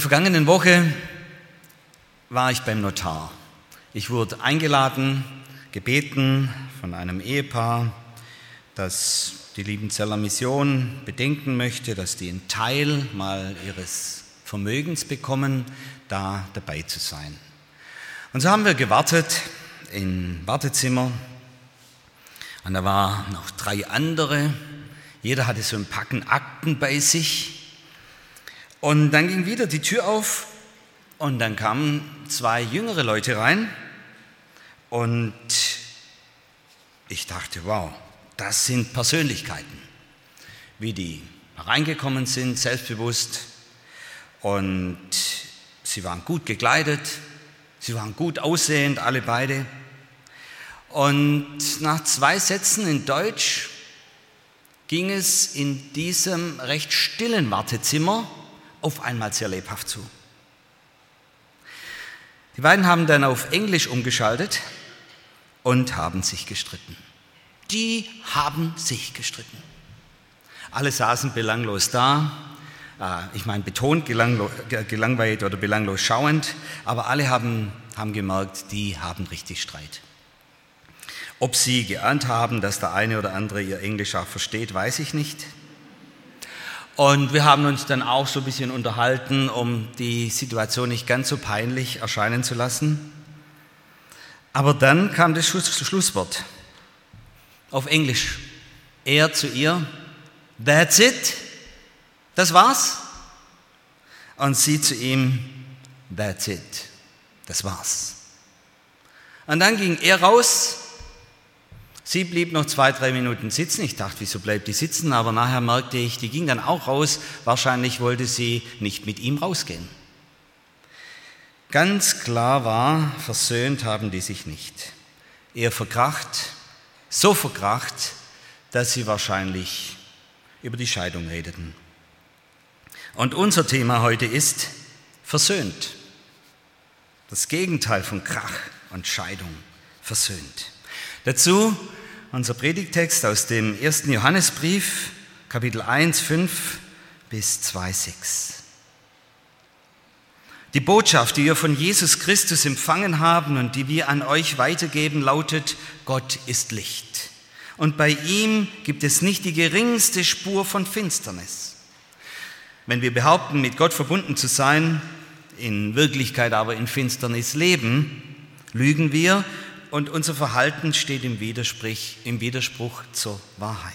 Der vergangenen Woche war ich beim Notar. Ich wurde eingeladen, gebeten von einem Ehepaar, das die Liebenzeller Mission bedenken möchte, dass die einen Teil mal ihres Vermögens bekommen, da dabei zu sein. Und so haben wir gewartet im Wartezimmer und da waren noch drei andere. Jeder hatte so ein Packen Akten bei sich. Und dann ging wieder die Tür auf und dann kamen zwei jüngere Leute rein und ich dachte, wow, das sind Persönlichkeiten, wie die reingekommen sind, selbstbewusst und sie waren gut gekleidet, sie waren gut aussehend, alle beide. Und nach zwei Sätzen in Deutsch ging es in diesem recht stillen Wartezimmer auf einmal sehr lebhaft zu. Die beiden haben dann auf Englisch umgeschaltet und haben sich gestritten. Die haben sich gestritten. Alle saßen belanglos da, ich meine betont gelangweilt oder belanglos schauend, aber alle haben, haben gemerkt, die haben richtig Streit. Ob sie geahnt haben, dass der eine oder andere ihr Englisch auch versteht, weiß ich nicht. Und wir haben uns dann auch so ein bisschen unterhalten, um die Situation nicht ganz so peinlich erscheinen zu lassen. Aber dann kam das Schlusswort auf Englisch. Er zu ihr, that's it, das war's. Und sie zu ihm, that's it, das war's. Und dann ging er raus Sie blieb noch zwei, drei Minuten sitzen. Ich dachte, wieso bleibt die sitzen? Aber nachher merkte ich, die ging dann auch raus. Wahrscheinlich wollte sie nicht mit ihm rausgehen. Ganz klar war, versöhnt haben die sich nicht. Er verkracht, so verkracht, dass sie wahrscheinlich über die Scheidung redeten. Und unser Thema heute ist versöhnt. Das Gegenteil von Krach und Scheidung. Versöhnt. Dazu unser Predigtext aus dem ersten Johannesbrief, Kapitel 1, 5 bis 2, 6. Die Botschaft, die wir von Jesus Christus empfangen haben und die wir an euch weitergeben, lautet, Gott ist Licht. Und bei ihm gibt es nicht die geringste Spur von Finsternis. Wenn wir behaupten, mit Gott verbunden zu sein, in Wirklichkeit aber in Finsternis leben, lügen wir und unser Verhalten steht im Widerspruch, im Widerspruch zur Wahrheit.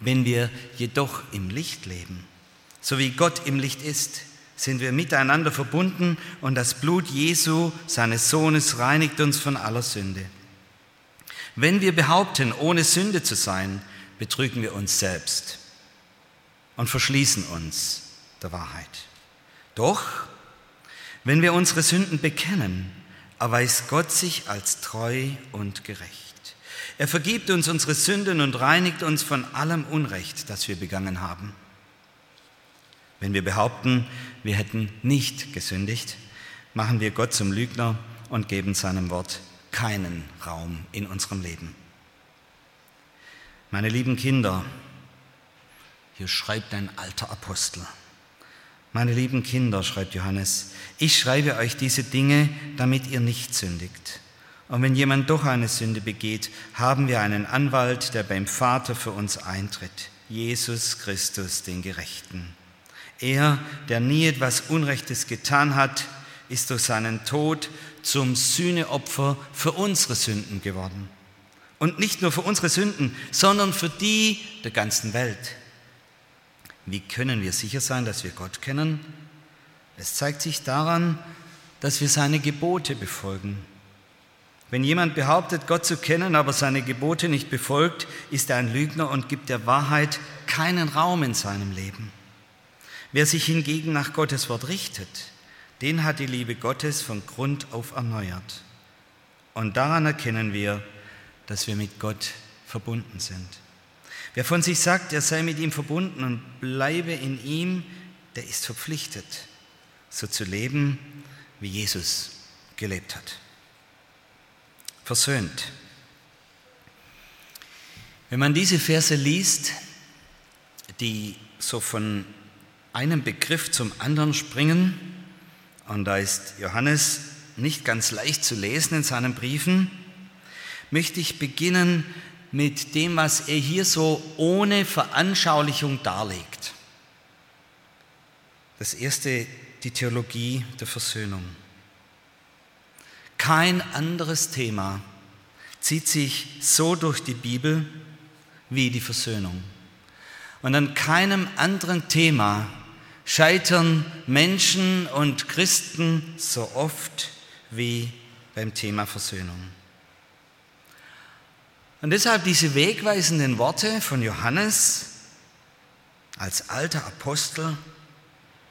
Wenn wir jedoch im Licht leben, so wie Gott im Licht ist, sind wir miteinander verbunden und das Blut Jesu, seines Sohnes, reinigt uns von aller Sünde. Wenn wir behaupten, ohne Sünde zu sein, betrügen wir uns selbst und verschließen uns der Wahrheit. Doch, wenn wir unsere Sünden bekennen, erweist Gott sich als treu und gerecht. Er vergibt uns unsere Sünden und reinigt uns von allem Unrecht, das wir begangen haben. Wenn wir behaupten, wir hätten nicht gesündigt, machen wir Gott zum Lügner und geben seinem Wort keinen Raum in unserem Leben. Meine lieben Kinder, hier schreibt ein alter Apostel, meine lieben Kinder, schreibt Johannes, ich schreibe euch diese Dinge, damit ihr nicht sündigt. Und wenn jemand doch eine Sünde begeht, haben wir einen Anwalt, der beim Vater für uns eintritt, Jesus Christus, den Gerechten. Er, der nie etwas Unrechtes getan hat, ist durch seinen Tod zum Sühneopfer für unsere Sünden geworden. Und nicht nur für unsere Sünden, sondern für die der ganzen Welt. Wie können wir sicher sein, dass wir Gott kennen? Es zeigt sich daran, dass wir seine Gebote befolgen. Wenn jemand behauptet, Gott zu kennen, aber seine Gebote nicht befolgt, ist er ein Lügner und gibt der Wahrheit keinen Raum in seinem Leben. Wer sich hingegen nach Gottes Wort richtet, den hat die Liebe Gottes von Grund auf erneuert. Und daran erkennen wir, dass wir mit Gott verbunden sind. Wer von sich sagt, er sei mit ihm verbunden und bleibe in ihm, der ist verpflichtet, so zu leben, wie Jesus gelebt hat. Versöhnt. Wenn man diese Verse liest, die so von einem Begriff zum anderen springen, und da ist Johannes nicht ganz leicht zu lesen in seinen Briefen, möchte ich beginnen mit dem, was er hier so ohne Veranschaulichung darlegt. Das erste, die Theologie der Versöhnung. Kein anderes Thema zieht sich so durch die Bibel wie die Versöhnung. Und an keinem anderen Thema scheitern Menschen und Christen so oft wie beim Thema Versöhnung. Und deshalb diese wegweisenden Worte von Johannes als alter Apostel,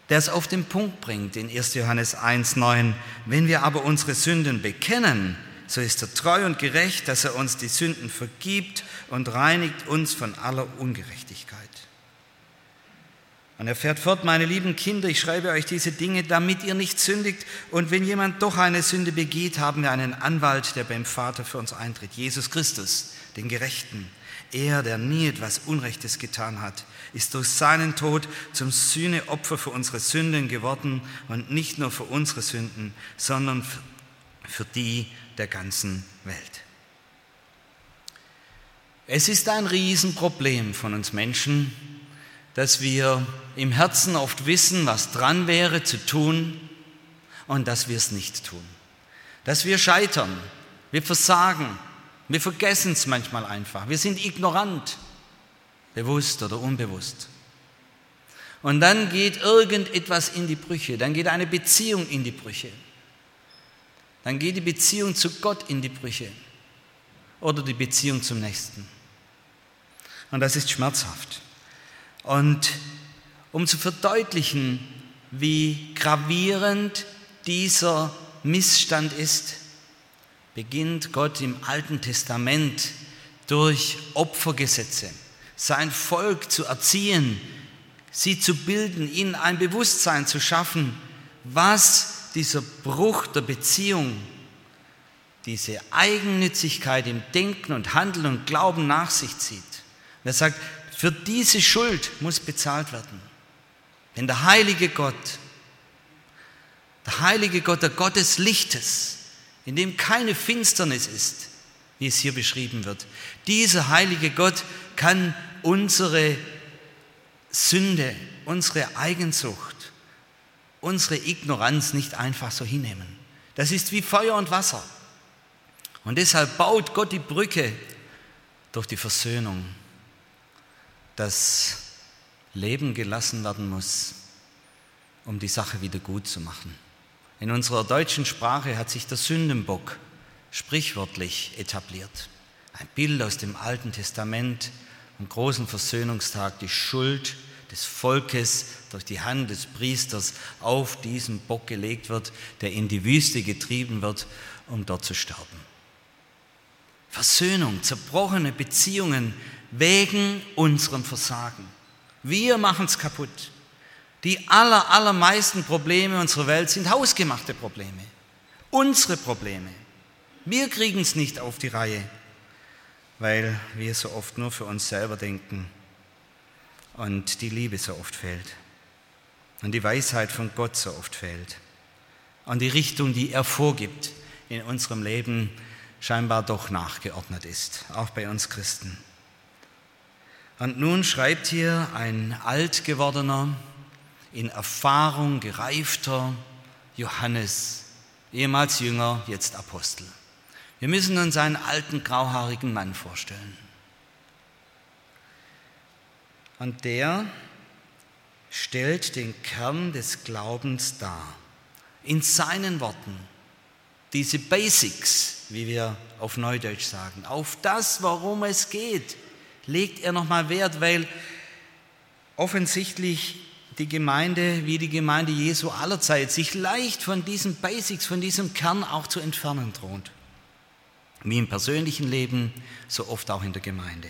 der es auf den Punkt bringt in 1. Johannes 1.9. Wenn wir aber unsere Sünden bekennen, so ist er treu und gerecht, dass er uns die Sünden vergibt und reinigt uns von aller Ungerechtigkeit. Und er fährt fort, meine lieben Kinder, ich schreibe euch diese Dinge, damit ihr nicht sündigt. Und wenn jemand doch eine Sünde begeht, haben wir einen Anwalt, der beim Vater für uns eintritt, Jesus Christus, den Gerechten. Er, der nie etwas Unrechtes getan hat, ist durch seinen Tod zum Sühneopfer für unsere Sünden geworden und nicht nur für unsere Sünden, sondern für die der ganzen Welt. Es ist ein Riesenproblem von uns Menschen, dass wir im Herzen oft wissen, was dran wäre zu tun und dass wir es nicht tun. Dass wir scheitern, wir versagen, wir vergessen es manchmal einfach, wir sind ignorant, bewusst oder unbewusst. Und dann geht irgendetwas in die Brüche, dann geht eine Beziehung in die Brüche, dann geht die Beziehung zu Gott in die Brüche oder die Beziehung zum Nächsten. Und das ist schmerzhaft. Und um zu verdeutlichen, wie gravierend dieser Missstand ist, beginnt Gott im Alten Testament durch Opfergesetze sein Volk zu erziehen, sie zu bilden, ihnen ein Bewusstsein zu schaffen, was dieser Bruch der Beziehung, diese Eigennützigkeit im Denken und Handeln und Glauben nach sich zieht. Und er sagt, für diese Schuld muss bezahlt werden. Wenn der heilige Gott, der heilige Gott, der Gott des Lichtes, in dem keine Finsternis ist, wie es hier beschrieben wird, dieser heilige Gott kann unsere Sünde, unsere Eigensucht, unsere Ignoranz nicht einfach so hinnehmen. Das ist wie Feuer und Wasser. Und deshalb baut Gott die Brücke durch die Versöhnung das Leben gelassen werden muss, um die Sache wieder gut zu machen. In unserer deutschen Sprache hat sich der Sündenbock sprichwörtlich etabliert. Ein Bild aus dem Alten Testament am großen Versöhnungstag, die Schuld des Volkes durch die Hand des Priesters auf diesen Bock gelegt wird, der in die Wüste getrieben wird, um dort zu sterben. Versöhnung, zerbrochene Beziehungen wegen unserem Versagen. Wir machen es kaputt. Die aller, allermeisten Probleme unserer Welt sind hausgemachte Probleme. Unsere Probleme. Wir kriegen es nicht auf die Reihe, weil wir so oft nur für uns selber denken und die Liebe so oft fehlt und die Weisheit von Gott so oft fehlt und die Richtung, die er vorgibt in unserem Leben, scheinbar doch nachgeordnet ist, auch bei uns Christen. Und nun schreibt hier ein alt gewordener, in Erfahrung gereifter Johannes, ehemals Jünger, jetzt Apostel. Wir müssen uns einen alten grauhaarigen Mann vorstellen. Und der stellt den Kern des Glaubens dar. In seinen Worten, diese Basics, wie wir auf Neudeutsch sagen, auf das, worum es geht, legt er nochmal Wert, weil offensichtlich die Gemeinde wie die Gemeinde Jesu aller Zeit sich leicht von diesen Basics, von diesem Kern auch zu entfernen droht. Wie im persönlichen Leben, so oft auch in der Gemeinde.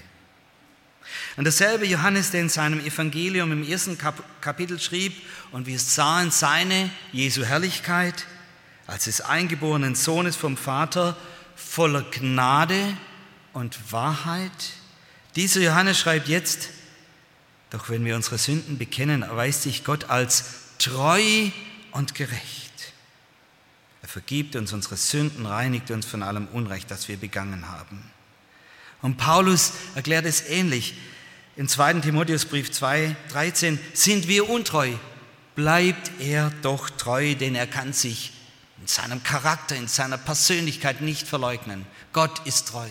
Und dasselbe Johannes, der in seinem Evangelium im ersten Kapitel schrieb, und wir sahen seine, Jesu Herrlichkeit, als des eingeborenen Sohnes vom Vater, voller Gnade und Wahrheit. Dieser Johannes schreibt jetzt, doch wenn wir unsere Sünden bekennen, erweist sich Gott als treu und gerecht. Er vergibt uns unsere Sünden, reinigt uns von allem Unrecht, das wir begangen haben. Und Paulus erklärt es ähnlich. Im 2. Timotheusbrief 2, 13, sind wir untreu, bleibt er doch treu, denn er kann sich in seinem Charakter, in seiner Persönlichkeit nicht verleugnen. Gott ist treu.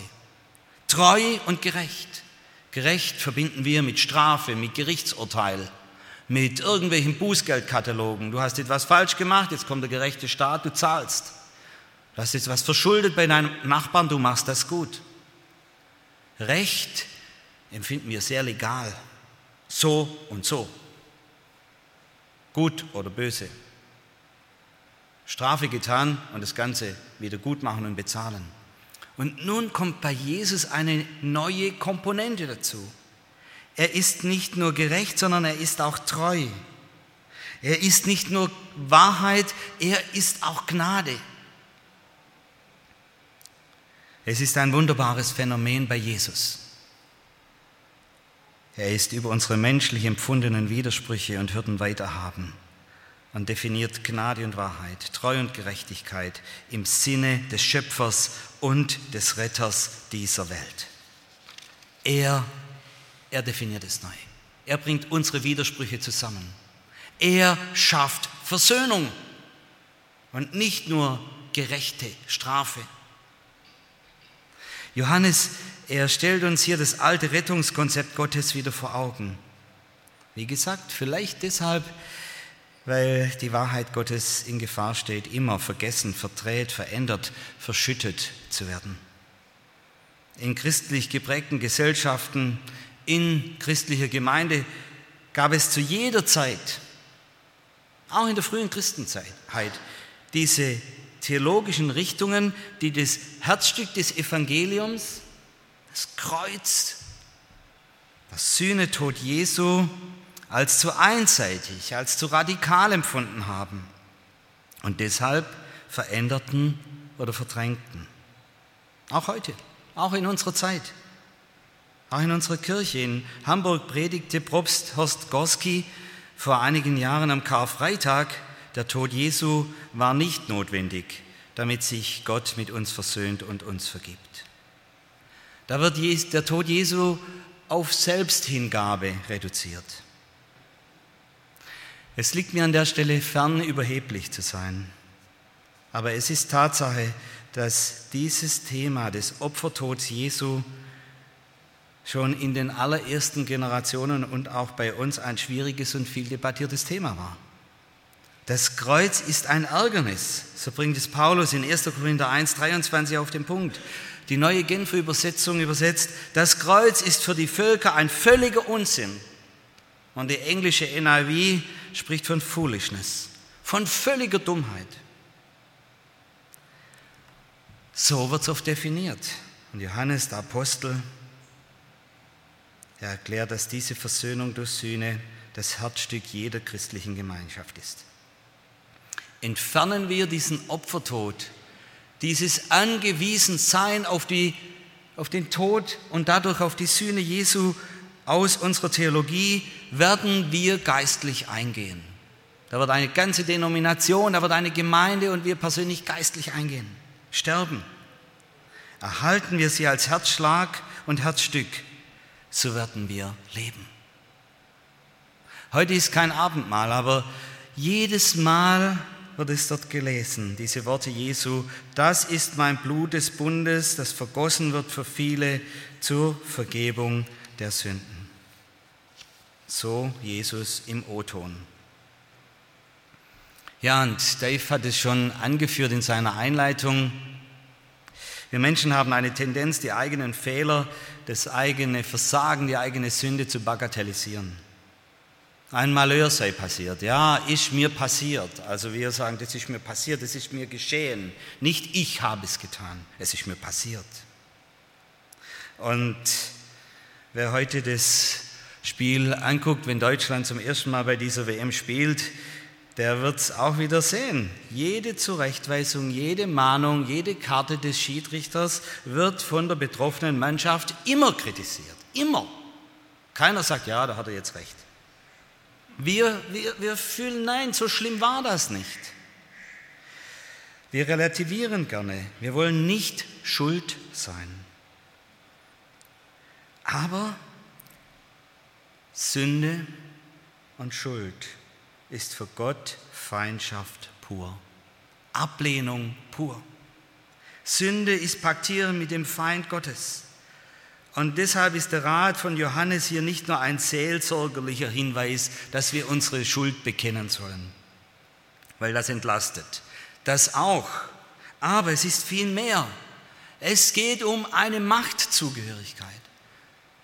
Treu und gerecht. Gerecht verbinden wir mit Strafe, mit Gerichtsurteil, mit irgendwelchen Bußgeldkatalogen. Du hast etwas falsch gemacht, jetzt kommt der gerechte Staat, du zahlst. Du hast jetzt was verschuldet bei deinem Nachbarn, du machst das gut. Recht empfinden wir sehr legal. So und so. Gut oder böse. Strafe getan und das Ganze wieder gut machen und bezahlen. Und nun kommt bei Jesus eine neue Komponente dazu. Er ist nicht nur gerecht, sondern er ist auch treu. Er ist nicht nur Wahrheit, er ist auch Gnade. Es ist ein wunderbares Phänomen bei Jesus. Er ist über unsere menschlich empfundenen Widersprüche und Hürden weiterhaben und definiert Gnade und Wahrheit, Treu und Gerechtigkeit im Sinne des Schöpfers und des Retters dieser Welt. Er, er definiert es neu. Er bringt unsere Widersprüche zusammen. Er schafft Versöhnung und nicht nur gerechte Strafe. Johannes, er stellt uns hier das alte Rettungskonzept Gottes wieder vor Augen. Wie gesagt, vielleicht deshalb, weil die Wahrheit Gottes in Gefahr steht, immer vergessen, verdreht, verändert, verschüttet zu werden. In christlich geprägten Gesellschaften, in christlicher Gemeinde gab es zu jeder Zeit, auch in der frühen Christenzeit, diese theologischen Richtungen, die das Herzstück des Evangeliums, das Kreuz, das Sühnetod Jesu als zu einseitig, als zu radikal empfunden haben und deshalb veränderten oder verdrängten. Auch heute, auch in unserer Zeit, auch in unserer Kirche. In Hamburg predigte Propst Horst Gorski vor einigen Jahren am Karfreitag der Tod Jesu war nicht notwendig, damit sich Gott mit uns versöhnt und uns vergibt. Da wird der Tod Jesu auf Selbsthingabe reduziert. Es liegt mir an der Stelle fern, überheblich zu sein. Aber es ist Tatsache, dass dieses Thema des Opfertods Jesu schon in den allerersten Generationen und auch bei uns ein schwieriges und viel debattiertes Thema war. Das Kreuz ist ein Ärgernis, so bringt es Paulus in 1. Korinther 1, 23 auf den Punkt. Die neue Genfer Übersetzung übersetzt, das Kreuz ist für die Völker ein völliger Unsinn. Und die englische NIV spricht von Foolishness, von völliger Dummheit. So wird es oft definiert. Und Johannes, der Apostel, er erklärt, dass diese Versöhnung durch Sühne das Herzstück jeder christlichen Gemeinschaft ist entfernen wir diesen Opfertod, dieses Angewiesensein auf, die, auf den Tod und dadurch auf die Sühne Jesu aus unserer Theologie, werden wir geistlich eingehen. Da wird eine ganze Denomination, da wird eine Gemeinde und wir persönlich geistlich eingehen, sterben. Erhalten wir sie als Herzschlag und Herzstück, so werden wir leben. Heute ist kein Abendmahl, aber jedes Mal, wird es dort gelesen, diese Worte Jesu, das ist mein Blut des Bundes, das vergossen wird für viele zur Vergebung der Sünden. So Jesus im O-Ton. Ja, und Dave hat es schon angeführt in seiner Einleitung. Wir Menschen haben eine Tendenz, die eigenen Fehler, das eigene Versagen, die eigene Sünde zu bagatellisieren. ein Malheur sei passiert. Ja, ist mir passiert. Also wir sagen, das ist mir passiert, das ist mir geschehen. Nicht ich habe es getan, es ist mir passiert. Und wer heute das Spiel anguckt, wenn Deutschland zum ersten Mal bei dieser WM spielt, der wird es auch wieder sehen. Jede Zurechtweisung, jede Mahnung, jede Karte des Schiedsrichters wird von der betroffenen Mannschaft immer kritisiert. Immer. Keiner sagt, ja, da hat er jetzt recht. Wir, wir, wir fühlen, nein, so schlimm war das nicht. Wir relativieren gerne. Wir wollen nicht schuld sein. Aber Sünde und Schuld ist für Gott Feindschaft pur. Ablehnung pur. Sünde ist Paktieren mit dem Feind Gottes. Und deshalb ist der Rat von Johannes hier nicht nur ein seelsorgerlicher Hinweis, dass wir unsere Schuld bekennen sollen, weil das entlastet. Das auch. Aber es ist viel mehr. Es geht um eine Machtzugehörigkeit.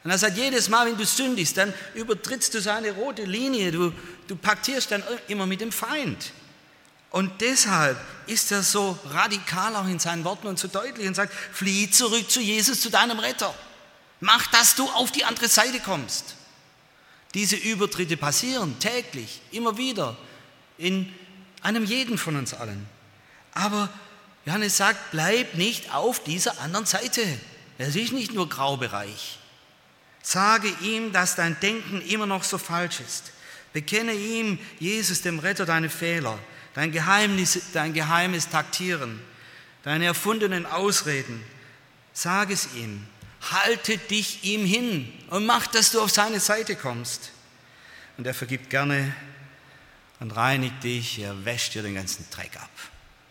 Und er sagt, jedes Mal, wenn du sündigst, dann übertrittst du seine rote Linie, du, du paktierst dann immer mit dem Feind. Und deshalb ist er so radikal auch in seinen Worten und so deutlich und sagt, flieh zurück zu Jesus, zu deinem Retter. Mach, dass du auf die andere Seite kommst. Diese Übertritte passieren täglich, immer wieder, in einem jeden von uns allen. Aber Johannes sagt, bleib nicht auf dieser anderen Seite. Es ist nicht nur Graubereich. Sage ihm, dass dein Denken immer noch so falsch ist. Bekenne ihm, Jesus, dem Retter, deine Fehler, dein, Geheimnis, dein geheimes Taktieren, deine erfundenen Ausreden. Sag es ihm halte dich ihm hin und mach, dass du auf seine Seite kommst. Und er vergibt gerne und reinigt dich, er wäscht dir den ganzen Dreck ab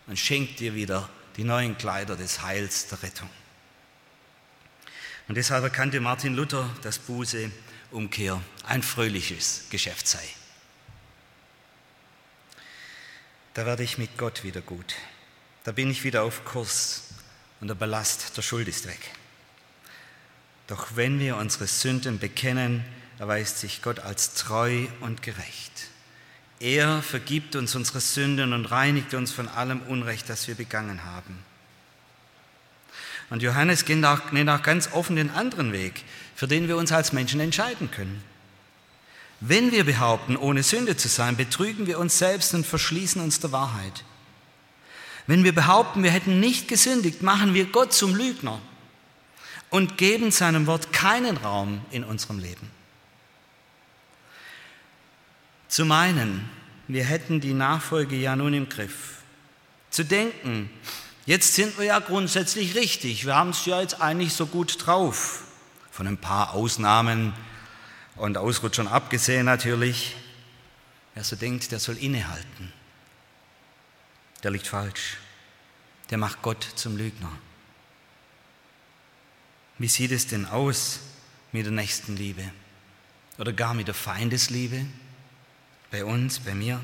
und schenkt dir wieder die neuen Kleider des Heils, der Rettung. Und deshalb erkannte Martin Luther, dass Buße, Umkehr ein fröhliches Geschäft sei. Da werde ich mit Gott wieder gut. Da bin ich wieder auf Kurs und der Ballast der Schuld ist weg. Doch wenn wir unsere Sünden bekennen, erweist sich Gott als treu und gerecht. Er vergibt uns unsere Sünden und reinigt uns von allem Unrecht, das wir begangen haben. Und Johannes nennt auch, nennt auch ganz offen den anderen Weg, für den wir uns als Menschen entscheiden können. Wenn wir behaupten, ohne Sünde zu sein, betrügen wir uns selbst und verschließen uns der Wahrheit. Wenn wir behaupten, wir hätten nicht gesündigt, machen wir Gott zum Lügner und geben seinem Wort keinen Raum in unserem Leben. Zu meinen, wir hätten die Nachfolge ja nun im Griff. Zu denken, jetzt sind wir ja grundsätzlich richtig, wir haben es ja jetzt eigentlich so gut drauf. Von ein paar Ausnahmen und Ausrutschern abgesehen natürlich. Wer so denkt, der soll innehalten. Der liegt falsch. Der macht Gott zum Lügner. Wie sieht es denn aus mit der Nächstenliebe oder gar mit der Feindesliebe? Bei uns, bei mir?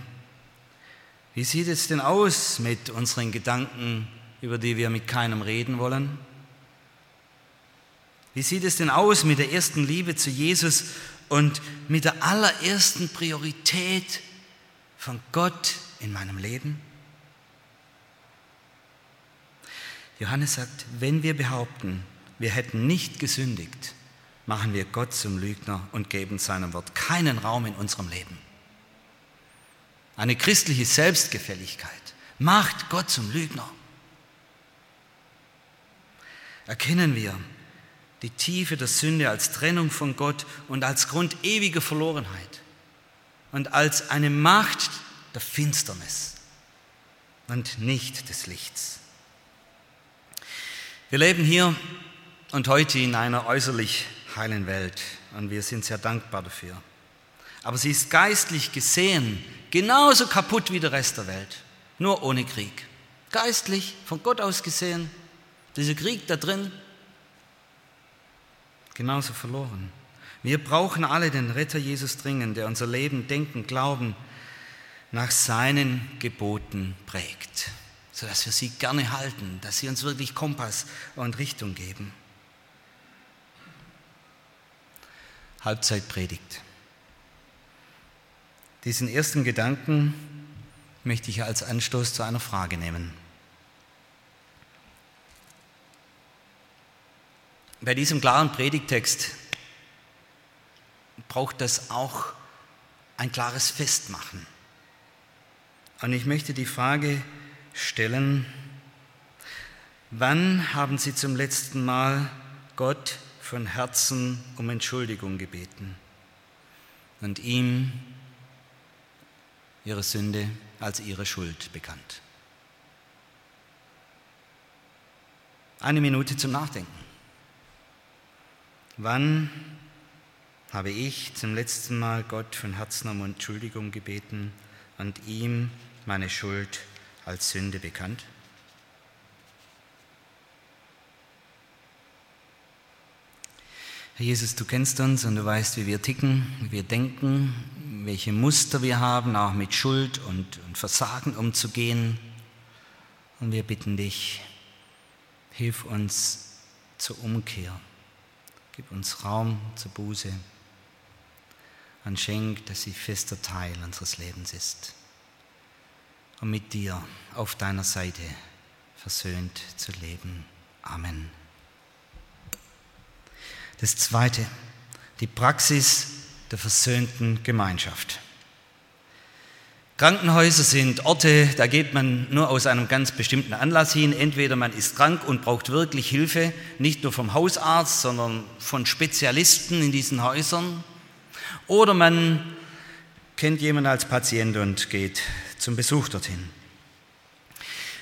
Wie sieht es denn aus mit unseren Gedanken, über die wir mit keinem reden wollen? Wie sieht es denn aus mit der ersten Liebe zu Jesus und mit der allerersten Priorität von Gott in meinem Leben? Johannes sagt, wenn wir behaupten, wir hätten nicht gesündigt, machen wir Gott zum Lügner und geben seinem Wort keinen Raum in unserem Leben. Eine christliche Selbstgefälligkeit macht Gott zum Lügner. Erkennen wir die Tiefe der Sünde als Trennung von Gott und als Grund ewiger Verlorenheit und als eine Macht der Finsternis und nicht des Lichts. Wir leben hier und heute in einer äußerlich heilen Welt. Und wir sind sehr dankbar dafür. Aber sie ist geistlich gesehen genauso kaputt wie der Rest der Welt, nur ohne Krieg. Geistlich, von Gott aus gesehen, dieser Krieg da drin, genauso verloren. Wir brauchen alle den Retter Jesus dringend, der unser Leben, Denken, Glauben nach seinen Geboten prägt, sodass wir sie gerne halten, dass sie uns wirklich Kompass und Richtung geben. Halbzeitpredigt. Diesen ersten Gedanken möchte ich als Anstoß zu einer Frage nehmen. Bei diesem klaren Predigtext braucht das auch ein klares Festmachen. Und ich möchte die Frage stellen, wann haben Sie zum letzten Mal Gott von Herzen um Entschuldigung gebeten und ihm Ihre Sünde als Ihre Schuld bekannt? Eine Minute zum Nachdenken. Wann habe ich zum letzten Mal Gott von Herzen um Entschuldigung gebeten und ihm meine Schuld als Sünde bekannt? Herr Jesus, du kennst uns und du weißt, wie wir ticken, wie wir denken, welche Muster wir haben, auch mit Schuld und, und Versagen umzugehen. Und wir bitten dich, hilf uns zur Umkehr. Gib uns Raum zur Buße und schenk, dass sie fester Teil unseres Lebens ist. Und mit dir auf deiner Seite versöhnt zu leben. Amen. Das zweite, die Praxis der versöhnten Gemeinschaft. Krankenhäuser sind Orte, da geht man nur aus einem ganz bestimmten Anlass hin. Entweder man ist krank und braucht wirklich Hilfe, nicht nur vom Hausarzt, sondern von Spezialisten in diesen Häusern. Oder man kennt jemanden als Patient und geht zum Besuch dorthin.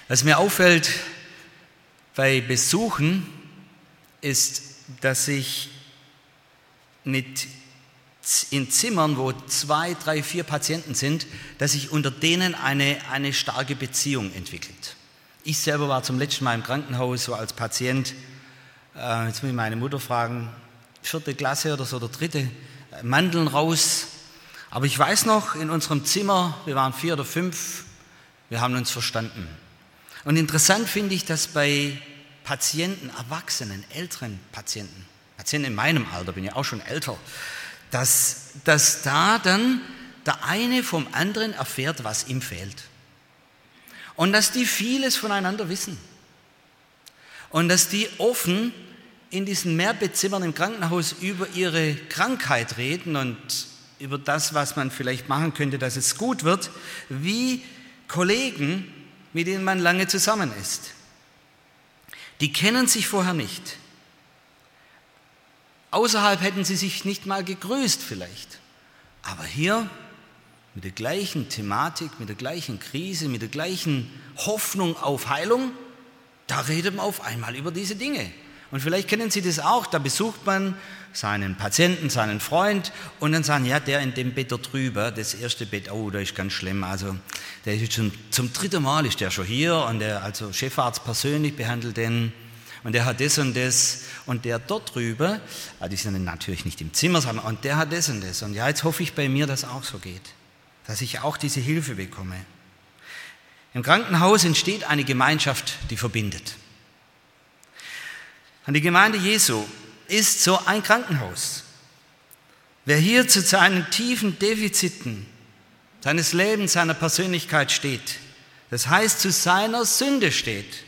Was mir auffällt bei Besuchen ist, dass ich mit in Zimmern, wo zwei, drei, vier Patienten sind, dass sich unter denen eine, eine starke Beziehung entwickelt. Ich selber war zum letzten Mal im Krankenhaus so als Patient, äh, jetzt muss ich meine Mutter fragen, vierte Klasse oder so, oder dritte, äh, Mandeln raus. Aber ich weiß noch, in unserem Zimmer, wir waren vier oder fünf, wir haben uns verstanden. Und interessant finde ich, dass bei Patienten, Erwachsenen, älteren Patienten, Patienten in meinem Alter, bin ja auch schon älter, dass, dass da dann der eine vom anderen erfährt, was ihm fehlt. Und dass die vieles voneinander wissen. Und dass die offen in diesen Mehrbettzimmern im Krankenhaus über ihre Krankheit reden und über das, was man vielleicht machen könnte, dass es gut wird, wie Kollegen, mit denen man lange zusammen ist. Die kennen sich vorher nicht. Außerhalb hätten sie sich nicht mal gegrüßt vielleicht. Aber hier mit der gleichen Thematik, mit der gleichen Krise, mit der gleichen Hoffnung auf Heilung, da redet man auf einmal über diese Dinge. Und vielleicht kennen Sie das auch, da besucht man seinen Patienten, seinen Freund und dann sagen, ja, der in dem Bett da drüber, das erste Bett, oh, da ist ganz schlimm, also der ist schon zum dritten Mal ist der schon hier und der, also Chefarzt persönlich behandelt den und der hat das und das und der dort drüber, ah, die sind natürlich nicht im Zimmer, sondern und der hat das und das. Und ja, jetzt hoffe ich bei mir, dass auch so geht, dass ich auch diese Hilfe bekomme. Im Krankenhaus entsteht eine Gemeinschaft, die verbindet. Und die Gemeinde Jesu ist so ein Krankenhaus. Wer hier zu seinen tiefen Defiziten seines Lebens, seiner Persönlichkeit steht, das heißt zu seiner Sünde steht,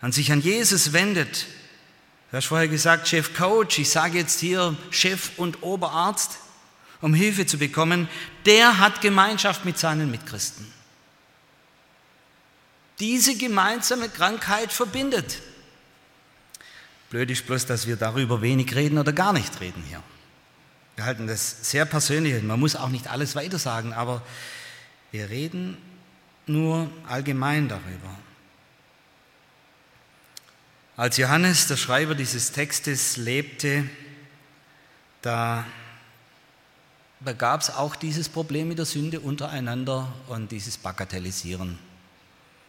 und sich an Jesus wendet, du hast vorher gesagt, Chef Coach, ich sage jetzt hier Chef und Oberarzt, um Hilfe zu bekommen, der hat Gemeinschaft mit seinen Mitchristen. Diese gemeinsame Krankheit verbindet. Blöd ist bloß, dass wir darüber wenig reden oder gar nicht reden hier. Wir halten das sehr persönlich. Man muss auch nicht alles weiter sagen, aber wir reden nur allgemein darüber. Als Johannes, der Schreiber dieses Textes, lebte, da, da gab es auch dieses Problem mit der Sünde untereinander und dieses Bagatellisieren.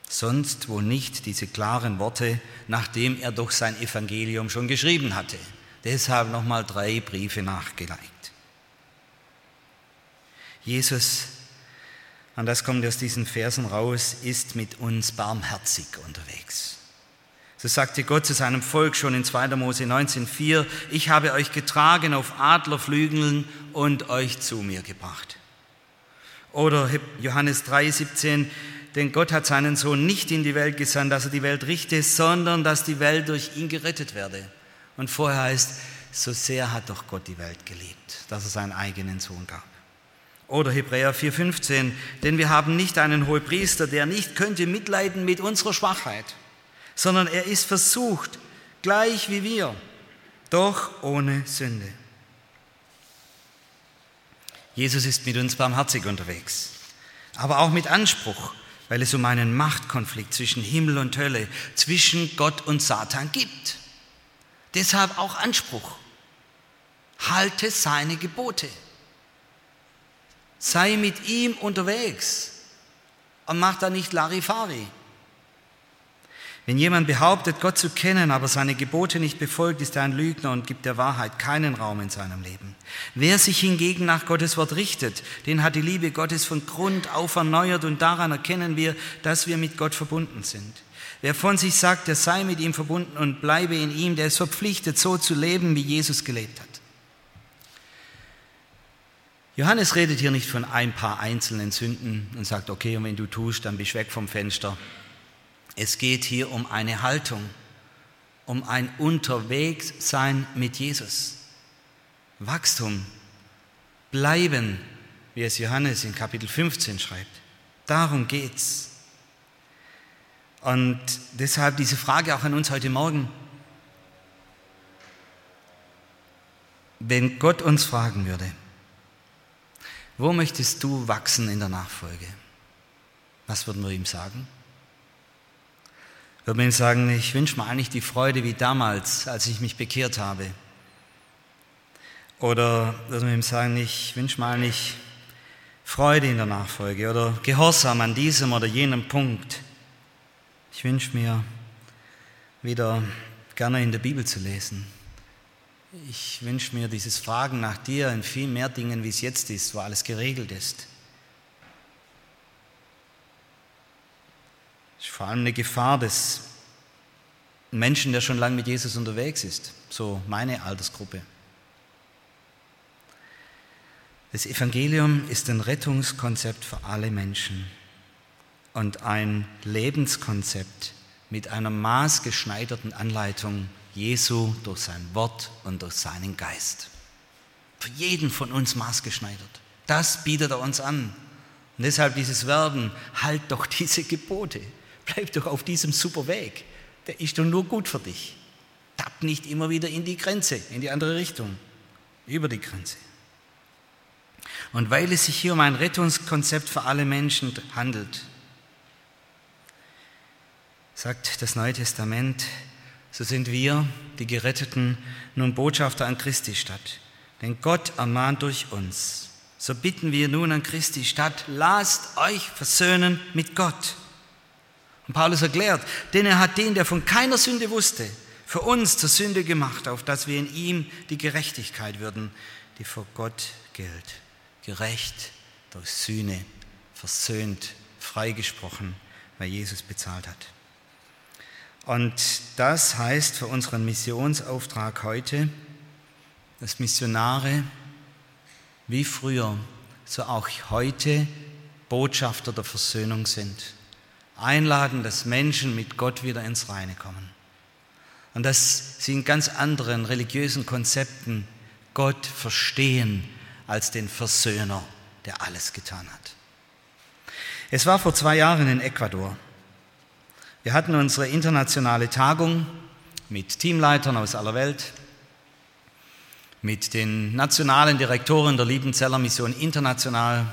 Sonst wohl nicht diese klaren Worte, nachdem er doch sein Evangelium schon geschrieben hatte. Deshalb nochmal drei Briefe nachgelegt. Jesus, und das kommt aus diesen Versen raus, ist mit uns barmherzig unterwegs. So sagte Gott zu seinem Volk schon in 2. Mose 19,4, ich habe euch getragen auf Adlerflügeln und euch zu mir gebracht. Oder Johannes 3, 17, denn Gott hat seinen Sohn nicht in die Welt gesandt, dass er die Welt richte, sondern dass die Welt durch ihn gerettet werde. Und vorher heißt, so sehr hat doch Gott die Welt geliebt, dass er seinen eigenen Sohn gab. Oder Hebräer 4:15, denn wir haben nicht einen Hohepriester, der nicht könnte mitleiden mit unserer Schwachheit, sondern er ist versucht, gleich wie wir, doch ohne Sünde. Jesus ist mit uns barmherzig unterwegs, aber auch mit Anspruch, weil es um einen Machtkonflikt zwischen Himmel und Hölle, zwischen Gott und Satan gibt. Deshalb auch Anspruch. Halte seine Gebote. Sei mit ihm unterwegs und mach da nicht Larifari. Wenn jemand behauptet, Gott zu kennen, aber seine Gebote nicht befolgt, ist er ein Lügner und gibt der Wahrheit keinen Raum in seinem Leben. Wer sich hingegen nach Gottes Wort richtet, den hat die Liebe Gottes von Grund auf erneuert und daran erkennen wir, dass wir mit Gott verbunden sind. Wer von sich sagt, er sei mit ihm verbunden und bleibe in ihm, der ist verpflichtet, so zu leben, wie Jesus gelebt hat. Johannes redet hier nicht von ein paar einzelnen Sünden und sagt, okay, und wenn du tust, dann bist du weg vom Fenster. Es geht hier um eine Haltung, um ein Unterwegssein mit Jesus. Wachstum, bleiben, wie es Johannes in Kapitel 15 schreibt. Darum geht's. Und deshalb diese Frage auch an uns heute Morgen. Wenn Gott uns fragen würde, wo möchtest du wachsen in der Nachfolge? Was würden wir ihm sagen? Würde man ihm sagen, ich wünsche mir eigentlich die Freude wie damals, als ich mich bekehrt habe. Oder würde man ihm sagen, ich wünsche mir eigentlich Freude in der Nachfolge oder Gehorsam an diesem oder jenem Punkt. Ich wünsche mir wieder gerne in der Bibel zu lesen. Ich wünsche mir dieses Fragen nach dir in viel mehr Dingen, wie es jetzt ist, wo alles geregelt ist. Das ist vor allem eine Gefahr des Menschen, der schon lange mit Jesus unterwegs ist, so meine Altersgruppe. Das Evangelium ist ein Rettungskonzept für alle Menschen und ein Lebenskonzept mit einer maßgeschneiderten Anleitung Jesu durch sein Wort und durch seinen Geist. Für jeden von uns maßgeschneidert. Das bietet er uns an. Und deshalb dieses Werben, halt doch diese Gebote. Bleib doch auf diesem super Weg. Der ist doch nur gut für dich. Tapp nicht immer wieder in die Grenze, in die andere Richtung, über die Grenze. Und weil es sich hier um ein Rettungskonzept für alle Menschen handelt, sagt das Neue Testament, so sind wir, die Geretteten, nun Botschafter an Christi Stadt. Denn Gott ermahnt durch uns. So bitten wir nun an Christi Stadt, lasst euch versöhnen mit Gott. Und Paulus erklärt, denn er hat den, der von keiner Sünde wusste, für uns zur Sünde gemacht, auf dass wir in ihm die Gerechtigkeit würden, die vor Gott gilt. Gerecht durch Sühne, versöhnt, freigesprochen, weil Jesus bezahlt hat. Und das heißt für unseren Missionsauftrag heute, dass Missionare wie früher, so auch heute Botschafter der Versöhnung sind. Einladen, dass Menschen mit Gott wieder ins Reine kommen. Und dass sie in ganz anderen religiösen Konzepten Gott verstehen als den Versöhner, der alles getan hat. Es war vor zwei Jahren in Ecuador. Wir hatten unsere internationale Tagung mit Teamleitern aus aller Welt, mit den nationalen Direktoren der Liebenzeller Mission International,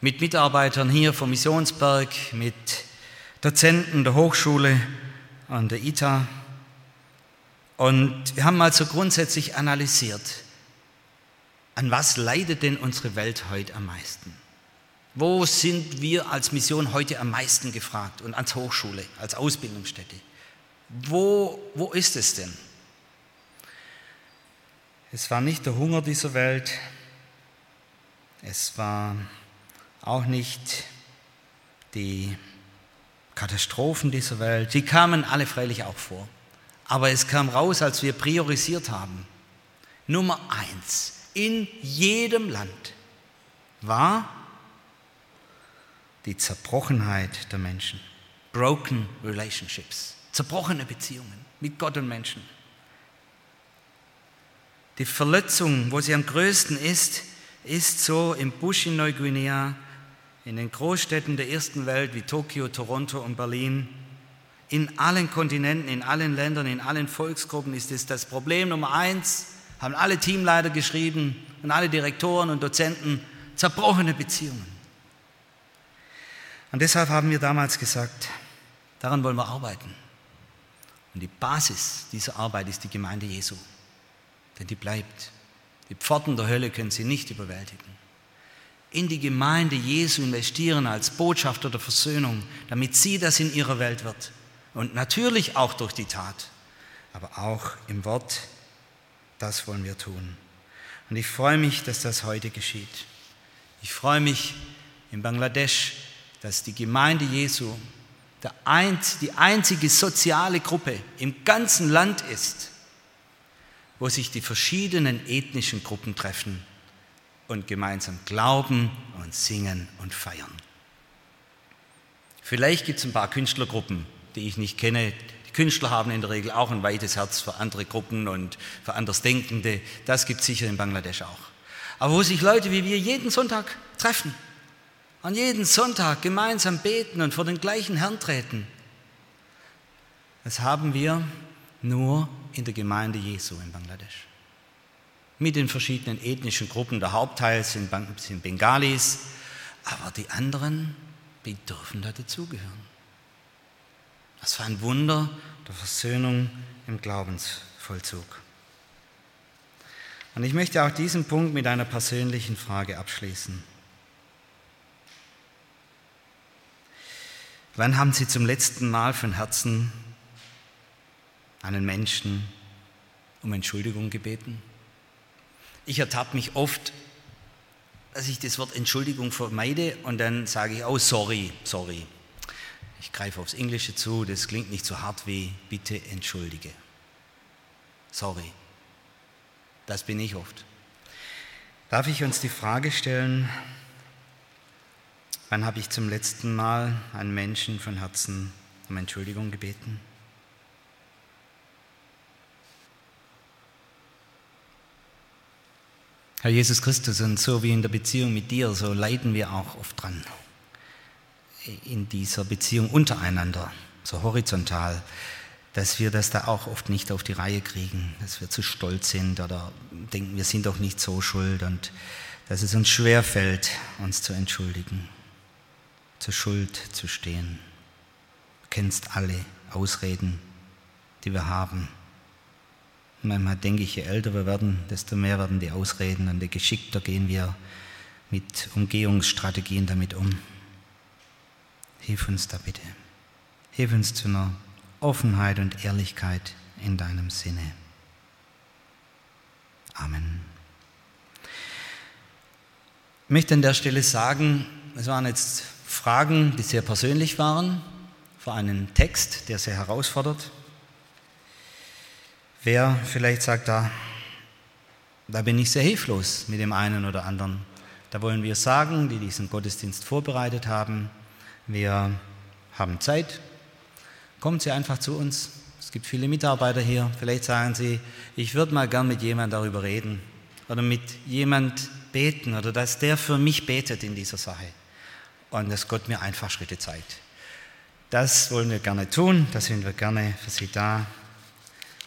mit Mitarbeitern hier vom Missionsberg, mit Dozenten der Hochschule an der ITA. Und wir haben mal so grundsätzlich analysiert, an was leidet denn unsere Welt heute am meisten? Wo sind wir als Mission heute am meisten gefragt und als Hochschule, als Ausbildungsstätte? Wo, wo ist es denn? Es war nicht der Hunger dieser Welt, es war auch nicht die Katastrophen dieser Welt, die kamen alle freilich auch vor. Aber es kam raus, als wir priorisiert haben. Nummer eins in jedem Land war die Zerbrochenheit der Menschen. Broken relationships, zerbrochene Beziehungen mit Gott und Menschen. Die Verletzung, wo sie am größten ist, ist so im Busch in Neuguinea, in den Großstädten der ersten Welt wie Tokio, Toronto und Berlin. In allen Kontinenten, in allen Ländern, in allen Volksgruppen ist es das Problem Nummer eins, haben alle Teamleiter geschrieben und alle Direktoren und Dozenten, zerbrochene Beziehungen. Und deshalb haben wir damals gesagt, daran wollen wir arbeiten. Und die Basis dieser Arbeit ist die Gemeinde Jesu, denn die bleibt. Die Pforten der Hölle können sie nicht überwältigen. In die Gemeinde Jesu investieren als Botschafter der Versöhnung, damit sie das in ihrer Welt wird. Und natürlich auch durch die Tat, aber auch im Wort, das wollen wir tun. Und ich freue mich, dass das heute geschieht. Ich freue mich in Bangladesch dass die Gemeinde Jesu die einzige soziale Gruppe im ganzen Land ist, wo sich die verschiedenen ethnischen Gruppen treffen und gemeinsam glauben und singen und feiern. Vielleicht gibt es ein paar Künstlergruppen, die ich nicht kenne. Die Künstler haben in der Regel auch ein weites Herz für andere Gruppen und für Andersdenkende. Das gibt es sicher in Bangladesch auch. Aber wo sich Leute wie wir jeden Sonntag treffen an jeden Sonntag gemeinsam beten und vor den gleichen Herrn treten. Das haben wir nur in der Gemeinde Jesu in Bangladesch. Mit den verschiedenen ethnischen Gruppen. Der Hauptteil sind, Bengalis, aber die anderen die dürfen da dazugehören. Das war ein Wunder der Versöhnung im Glaubensvollzug. Und ich möchte auch diesen Punkt mit einer persönlichen Frage abschließen. Wann haben Sie zum letzten Mal von Herzen einen Menschen um Entschuldigung gebeten? Ich ertappe mich oft, dass ich das Wort Entschuldigung vermeide und dann sage ich, oh sorry, sorry. Ich greife aufs Englische zu, das klingt nicht so hart wie bitte entschuldige. Sorry. Das bin ich oft. Darf ich uns die Frage stellen, Wann habe ich zum letzten Mal einen Menschen von Herzen um Entschuldigung gebeten? Herr Jesus Christus, und so wie in der Beziehung mit dir, so leiden wir auch oft dran. In dieser Beziehung untereinander, so horizontal, dass wir das da auch oft nicht auf die Reihe kriegen, dass wir zu stolz sind oder denken, wir sind doch nicht so schuld und dass es uns schwerfällt, uns zu entschuldigen zur Schuld zu stehen. Du kennst alle Ausreden, die wir haben. Manchmal denke ich, je älter wir werden, desto mehr werden die Ausreden und je geschickter gehen wir mit Umgehungsstrategien damit um. Hilf uns da bitte. Hilf uns zu einer Offenheit und Ehrlichkeit in deinem Sinne. Amen. Ich möchte an der Stelle sagen, es waren jetzt Fragen, die sehr persönlich waren, vor einem Text, der sehr herausfordert. Wer vielleicht sagt, da, da bin ich sehr hilflos mit dem einen oder anderen. Da wollen wir sagen, die diesen Gottesdienst vorbereitet haben, wir haben Zeit. Kommen Sie einfach zu uns. Es gibt viele Mitarbeiter hier. Vielleicht sagen Sie, ich würde mal gern mit jemandem darüber reden oder mit jemand beten oder dass der für mich betet in dieser Sache und dass Gott mir einfach Schritte zeigt. Das wollen wir gerne tun, da sind wir gerne für Sie da